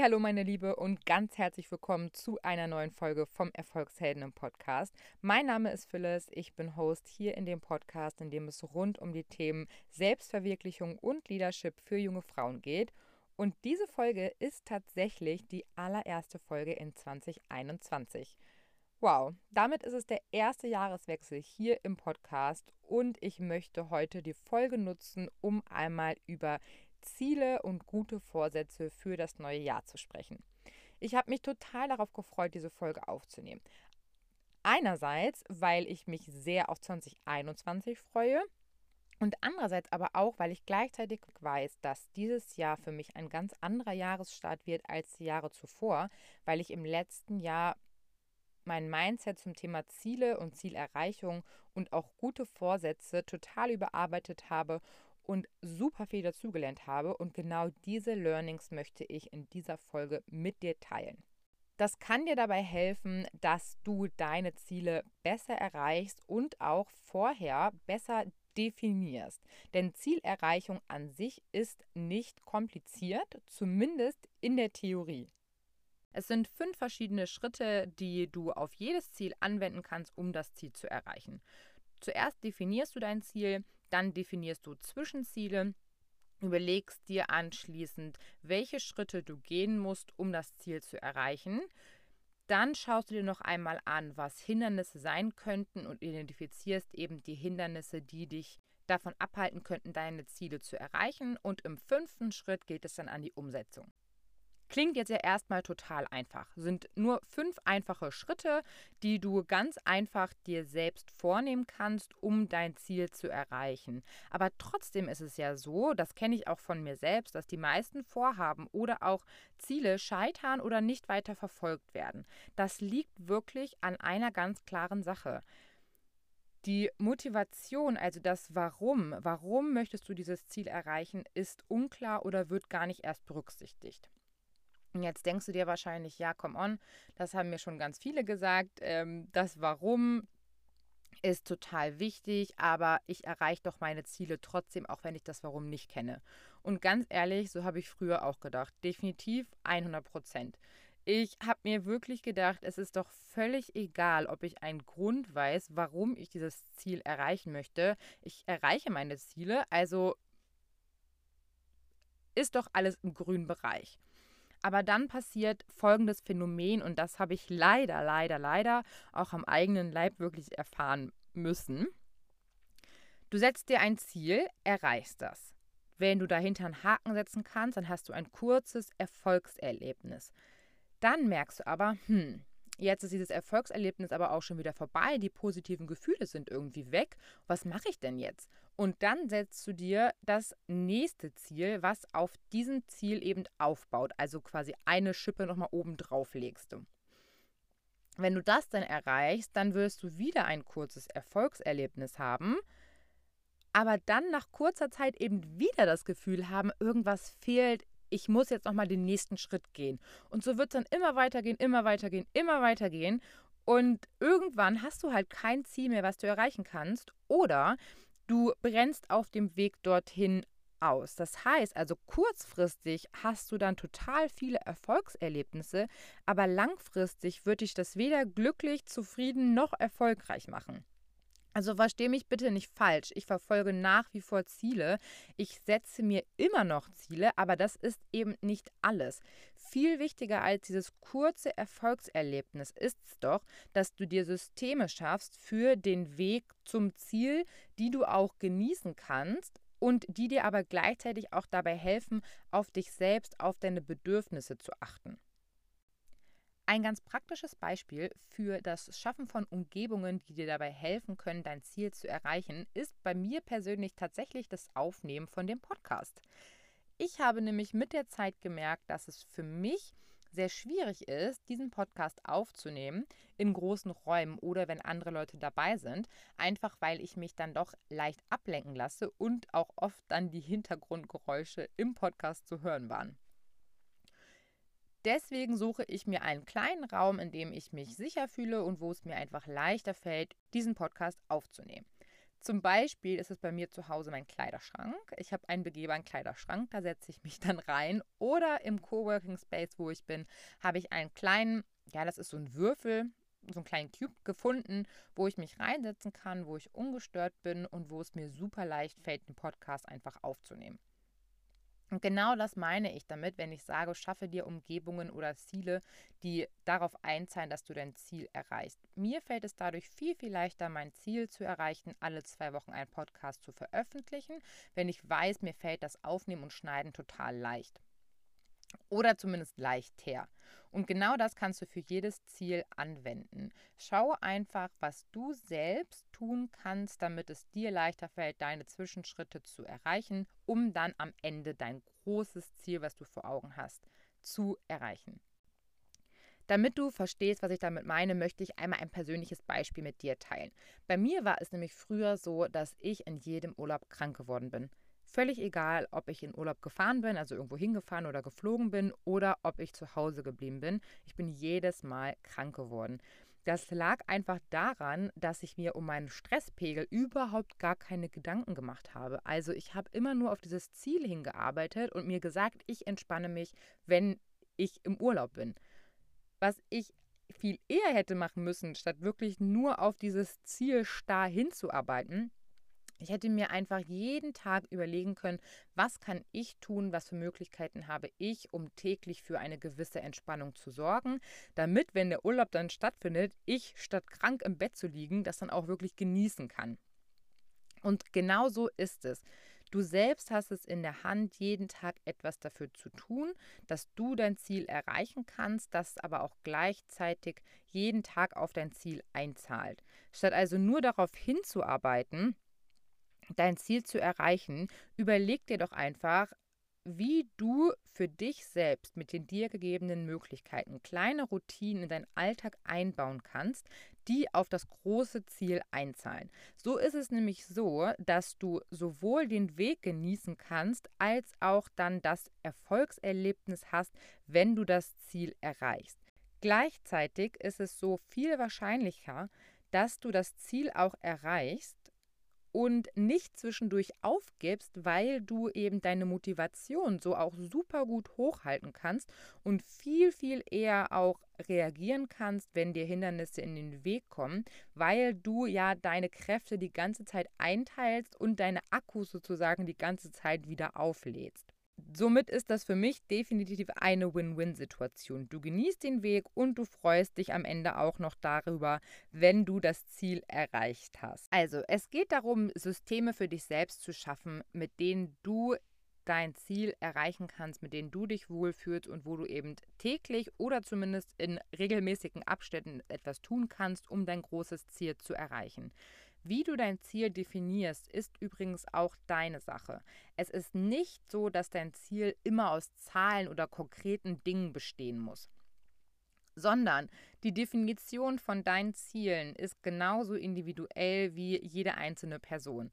Hallo meine Liebe und ganz herzlich willkommen zu einer neuen Folge vom Erfolgshelden im Podcast. Mein Name ist Phyllis, ich bin Host hier in dem Podcast, in dem es rund um die Themen Selbstverwirklichung und Leadership für junge Frauen geht. Und diese Folge ist tatsächlich die allererste Folge in 2021. Wow, damit ist es der erste Jahreswechsel hier im Podcast und ich möchte heute die Folge nutzen, um einmal über Ziele und gute Vorsätze für das neue Jahr zu sprechen. Ich habe mich total darauf gefreut, diese Folge aufzunehmen. Einerseits, weil ich mich sehr auf 2021 freue und andererseits aber auch, weil ich gleichzeitig weiß, dass dieses Jahr für mich ein ganz anderer Jahresstart wird als die Jahre zuvor, weil ich im letzten Jahr mein Mindset zum Thema Ziele und Zielerreichung und auch gute Vorsätze total überarbeitet habe und super viel dazugelernt habe. Und genau diese Learnings möchte ich in dieser Folge mit dir teilen. Das kann dir dabei helfen, dass du deine Ziele besser erreichst und auch vorher besser definierst. Denn Zielerreichung an sich ist nicht kompliziert, zumindest in der Theorie. Es sind fünf verschiedene Schritte, die du auf jedes Ziel anwenden kannst, um das Ziel zu erreichen. Zuerst definierst du dein Ziel, dann definierst du Zwischenziele, überlegst dir anschließend, welche Schritte du gehen musst, um das Ziel zu erreichen. Dann schaust du dir noch einmal an, was Hindernisse sein könnten und identifizierst eben die Hindernisse, die dich davon abhalten könnten, deine Ziele zu erreichen. Und im fünften Schritt geht es dann an die Umsetzung. Klingt jetzt ja erstmal total einfach. Sind nur fünf einfache Schritte, die du ganz einfach dir selbst vornehmen kannst, um dein Ziel zu erreichen. Aber trotzdem ist es ja so, das kenne ich auch von mir selbst, dass die meisten Vorhaben oder auch Ziele scheitern oder nicht weiter verfolgt werden. Das liegt wirklich an einer ganz klaren Sache. Die Motivation, also das Warum, warum möchtest du dieses Ziel erreichen, ist unklar oder wird gar nicht erst berücksichtigt. Und jetzt denkst du dir wahrscheinlich, ja, come on, das haben mir schon ganz viele gesagt. Ähm, das Warum ist total wichtig, aber ich erreiche doch meine Ziele trotzdem, auch wenn ich das Warum nicht kenne. Und ganz ehrlich, so habe ich früher auch gedacht. Definitiv 100 Prozent. Ich habe mir wirklich gedacht, es ist doch völlig egal, ob ich einen Grund weiß, warum ich dieses Ziel erreichen möchte. Ich erreiche meine Ziele, also ist doch alles im grünen Bereich. Aber dann passiert folgendes Phänomen und das habe ich leider, leider, leider auch am eigenen Leib wirklich erfahren müssen. Du setzt dir ein Ziel, erreichst das. Wenn du dahinter einen Haken setzen kannst, dann hast du ein kurzes Erfolgserlebnis. Dann merkst du aber, hm, Jetzt ist dieses Erfolgserlebnis aber auch schon wieder vorbei. Die positiven Gefühle sind irgendwie weg. Was mache ich denn jetzt? Und dann setzt du dir das nächste Ziel, was auf diesem Ziel eben aufbaut. Also quasi eine Schippe nochmal oben drauf legst du. Wenn du das dann erreichst, dann wirst du wieder ein kurzes Erfolgserlebnis haben, aber dann nach kurzer Zeit eben wieder das Gefühl haben, irgendwas fehlt, ich muss jetzt nochmal den nächsten Schritt gehen. Und so wird es dann immer weitergehen, immer weitergehen, immer weitergehen. Und irgendwann hast du halt kein Ziel mehr, was du erreichen kannst. Oder du brennst auf dem Weg dorthin aus. Das heißt also, kurzfristig hast du dann total viele Erfolgserlebnisse, aber langfristig wird dich das weder glücklich, zufrieden noch erfolgreich machen. Also verstehe mich bitte nicht falsch. Ich verfolge nach wie vor Ziele. Ich setze mir immer noch Ziele, aber das ist eben nicht alles. Viel wichtiger als dieses kurze Erfolgserlebnis ist es doch, dass du dir Systeme schaffst für den Weg zum Ziel, die du auch genießen kannst und die dir aber gleichzeitig auch dabei helfen, auf dich selbst, auf deine Bedürfnisse zu achten. Ein ganz praktisches Beispiel für das Schaffen von Umgebungen, die dir dabei helfen können, dein Ziel zu erreichen, ist bei mir persönlich tatsächlich das Aufnehmen von dem Podcast. Ich habe nämlich mit der Zeit gemerkt, dass es für mich sehr schwierig ist, diesen Podcast aufzunehmen in großen Räumen oder wenn andere Leute dabei sind, einfach weil ich mich dann doch leicht ablenken lasse und auch oft dann die Hintergrundgeräusche im Podcast zu hören waren. Deswegen suche ich mir einen kleinen Raum, in dem ich mich sicher fühle und wo es mir einfach leichter fällt, diesen Podcast aufzunehmen. Zum Beispiel ist es bei mir zu Hause mein Kleiderschrank. Ich habe einen begehbaren Kleiderschrank, da setze ich mich dann rein. Oder im Coworking Space, wo ich bin, habe ich einen kleinen, ja, das ist so ein Würfel, so einen kleinen Cube gefunden, wo ich mich reinsetzen kann, wo ich ungestört bin und wo es mir super leicht fällt, den Podcast einfach aufzunehmen. Und genau das meine ich damit, wenn ich sage, schaffe dir Umgebungen oder Ziele, die darauf einzahlen, dass du dein Ziel erreichst. Mir fällt es dadurch viel, viel leichter, mein Ziel zu erreichen, alle zwei Wochen einen Podcast zu veröffentlichen, wenn ich weiß, mir fällt das Aufnehmen und Schneiden total leicht. Oder zumindest leicht her. Und genau das kannst du für jedes Ziel anwenden. Schau einfach, was du selbst tun kannst, damit es dir leichter fällt, deine Zwischenschritte zu erreichen, um dann am Ende dein großes Ziel, was du vor Augen hast, zu erreichen. Damit du verstehst, was ich damit meine, möchte ich einmal ein persönliches Beispiel mit dir teilen. Bei mir war es nämlich früher so, dass ich in jedem Urlaub krank geworden bin. Völlig egal, ob ich in Urlaub gefahren bin, also irgendwo hingefahren oder geflogen bin, oder ob ich zu Hause geblieben bin. Ich bin jedes Mal krank geworden. Das lag einfach daran, dass ich mir um meinen Stresspegel überhaupt gar keine Gedanken gemacht habe. Also ich habe immer nur auf dieses Ziel hingearbeitet und mir gesagt, ich entspanne mich, wenn ich im Urlaub bin. Was ich viel eher hätte machen müssen, statt wirklich nur auf dieses Ziel starr hinzuarbeiten, ich hätte mir einfach jeden Tag überlegen können, was kann ich tun, was für Möglichkeiten habe ich, um täglich für eine gewisse Entspannung zu sorgen, damit, wenn der Urlaub dann stattfindet, ich statt krank im Bett zu liegen, das dann auch wirklich genießen kann. Und genau so ist es. Du selbst hast es in der Hand, jeden Tag etwas dafür zu tun, dass du dein Ziel erreichen kannst, das aber auch gleichzeitig jeden Tag auf dein Ziel einzahlt. Statt also nur darauf hinzuarbeiten, dein Ziel zu erreichen, überleg dir doch einfach, wie du für dich selbst mit den dir gegebenen Möglichkeiten kleine Routinen in deinen Alltag einbauen kannst, die auf das große Ziel einzahlen. So ist es nämlich so, dass du sowohl den Weg genießen kannst, als auch dann das Erfolgserlebnis hast, wenn du das Ziel erreichst. Gleichzeitig ist es so viel wahrscheinlicher, dass du das Ziel auch erreichst, und nicht zwischendurch aufgibst, weil du eben deine Motivation so auch super gut hochhalten kannst und viel, viel eher auch reagieren kannst, wenn dir Hindernisse in den Weg kommen, weil du ja deine Kräfte die ganze Zeit einteilst und deine Akkus sozusagen die ganze Zeit wieder auflädst. Somit ist das für mich definitiv eine Win-Win-Situation. Du genießt den Weg und du freust dich am Ende auch noch darüber, wenn du das Ziel erreicht hast. Also, es geht darum, Systeme für dich selbst zu schaffen, mit denen du dein Ziel erreichen kannst, mit denen du dich wohlfühlst und wo du eben täglich oder zumindest in regelmäßigen Abständen etwas tun kannst, um dein großes Ziel zu erreichen. Wie du dein Ziel definierst, ist übrigens auch deine Sache. Es ist nicht so, dass dein Ziel immer aus Zahlen oder konkreten Dingen bestehen muss sondern die Definition von deinen Zielen ist genauso individuell wie jede einzelne Person.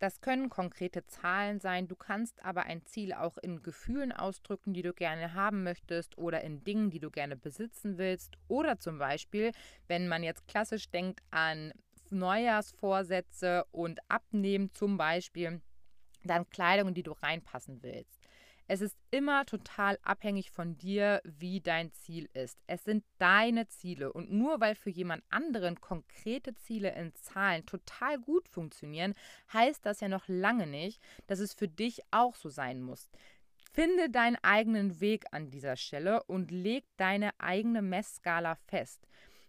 Das können konkrete Zahlen sein, du kannst aber ein Ziel auch in Gefühlen ausdrücken, die du gerne haben möchtest oder in Dingen, die du gerne besitzen willst oder zum Beispiel, wenn man jetzt klassisch denkt an Neujahrsvorsätze und Abnehmen zum Beispiel, dann Kleidung, die du reinpassen willst. Es ist immer total abhängig von dir, wie dein Ziel ist. Es sind deine Ziele und nur weil für jemand anderen konkrete Ziele in Zahlen total gut funktionieren, heißt das ja noch lange nicht, dass es für dich auch so sein muss. Finde deinen eigenen Weg an dieser Stelle und leg deine eigene Messskala fest.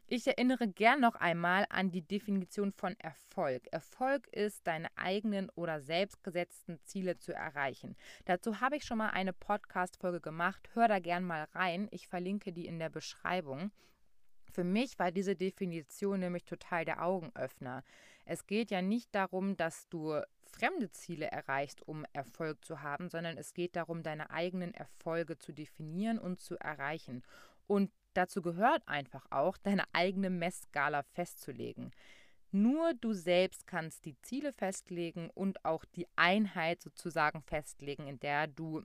Ich erinnere gern noch einmal an die Definition von Erfolg. Erfolg ist, deine eigenen oder selbstgesetzten Ziele zu erreichen. Dazu habe ich schon mal eine Podcast-Folge gemacht. Hör da gern mal rein. Ich verlinke die in der Beschreibung. Für mich war diese Definition nämlich total der Augenöffner. Es geht ja nicht darum, dass du fremde Ziele erreichst, um Erfolg zu haben, sondern es geht darum, deine eigenen Erfolge zu definieren und zu erreichen. Und dazu gehört einfach auch, deine eigene Messskala festzulegen. Nur du selbst kannst die Ziele festlegen und auch die Einheit sozusagen festlegen, in der du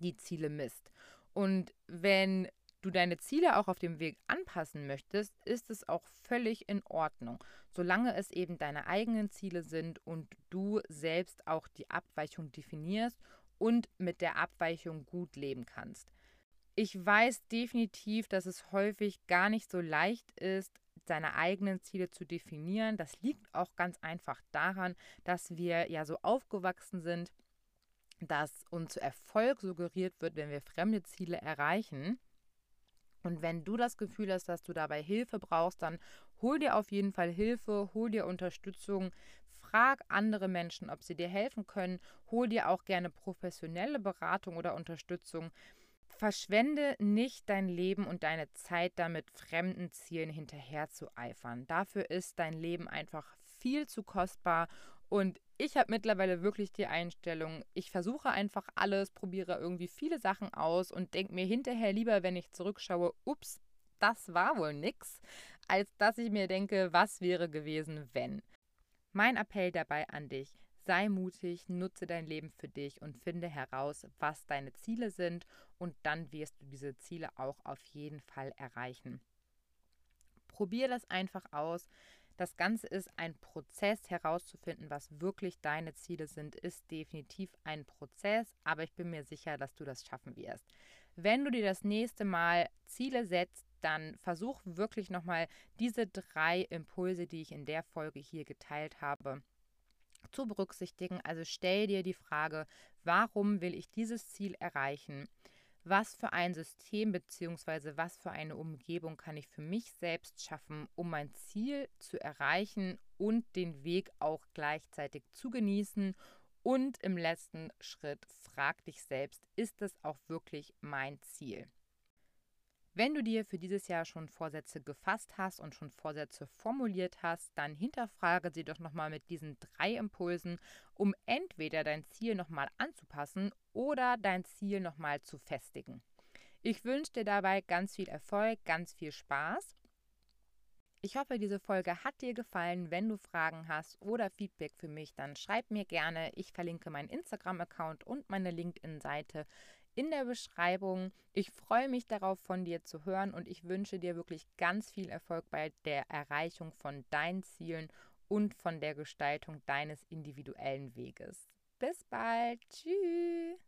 die Ziele misst. Und wenn du deine Ziele auch auf dem Weg anpassen möchtest, ist es auch völlig in Ordnung, solange es eben deine eigenen Ziele sind und du selbst auch die Abweichung definierst und mit der Abweichung gut leben kannst. Ich weiß definitiv, dass es häufig gar nicht so leicht ist, seine eigenen Ziele zu definieren. Das liegt auch ganz einfach daran, dass wir ja so aufgewachsen sind, dass uns Erfolg suggeriert wird, wenn wir fremde Ziele erreichen. Und wenn du das Gefühl hast, dass du dabei Hilfe brauchst, dann hol dir auf jeden Fall Hilfe, hol dir Unterstützung, frag andere Menschen, ob sie dir helfen können, hol dir auch gerne professionelle Beratung oder Unterstützung. Verschwende nicht dein Leben und deine Zeit damit, fremden Zielen hinterher zu eifern. Dafür ist dein Leben einfach viel zu kostbar und ich habe mittlerweile wirklich die Einstellung, ich versuche einfach alles, probiere irgendwie viele Sachen aus und denke mir hinterher lieber, wenn ich zurückschaue, ups, das war wohl nix, als dass ich mir denke, was wäre gewesen, wenn. Mein Appell dabei an dich, sei mutig, nutze dein Leben für dich und finde heraus, was deine Ziele sind und dann wirst du diese Ziele auch auf jeden Fall erreichen. Probier das einfach aus. Das Ganze ist ein Prozess herauszufinden, was wirklich deine Ziele sind, ist definitiv ein Prozess, aber ich bin mir sicher, dass du das schaffen wirst. Wenn du dir das nächste Mal Ziele setzt, dann versuch wirklich nochmal diese drei Impulse, die ich in der Folge hier geteilt habe, zu berücksichtigen. Also stell dir die Frage, warum will ich dieses Ziel erreichen? was für ein System bzw. was für eine Umgebung kann ich für mich selbst schaffen, um mein Ziel zu erreichen und den Weg auch gleichzeitig zu genießen. Und im letzten Schritt frag dich selbst, ist es auch wirklich mein Ziel? Wenn du dir für dieses Jahr schon Vorsätze gefasst hast und schon Vorsätze formuliert hast, dann hinterfrage sie doch nochmal mit diesen drei Impulsen, um entweder dein Ziel nochmal anzupassen oder dein Ziel nochmal zu festigen. Ich wünsche dir dabei ganz viel Erfolg, ganz viel Spaß. Ich hoffe, diese Folge hat dir gefallen. Wenn du Fragen hast oder Feedback für mich, dann schreib mir gerne. Ich verlinke meinen Instagram-Account und meine LinkedIn-Seite in der Beschreibung. Ich freue mich darauf, von dir zu hören und ich wünsche dir wirklich ganz viel Erfolg bei der Erreichung von deinen Zielen und von der Gestaltung deines individuellen Weges. Bis bald. Tschüss.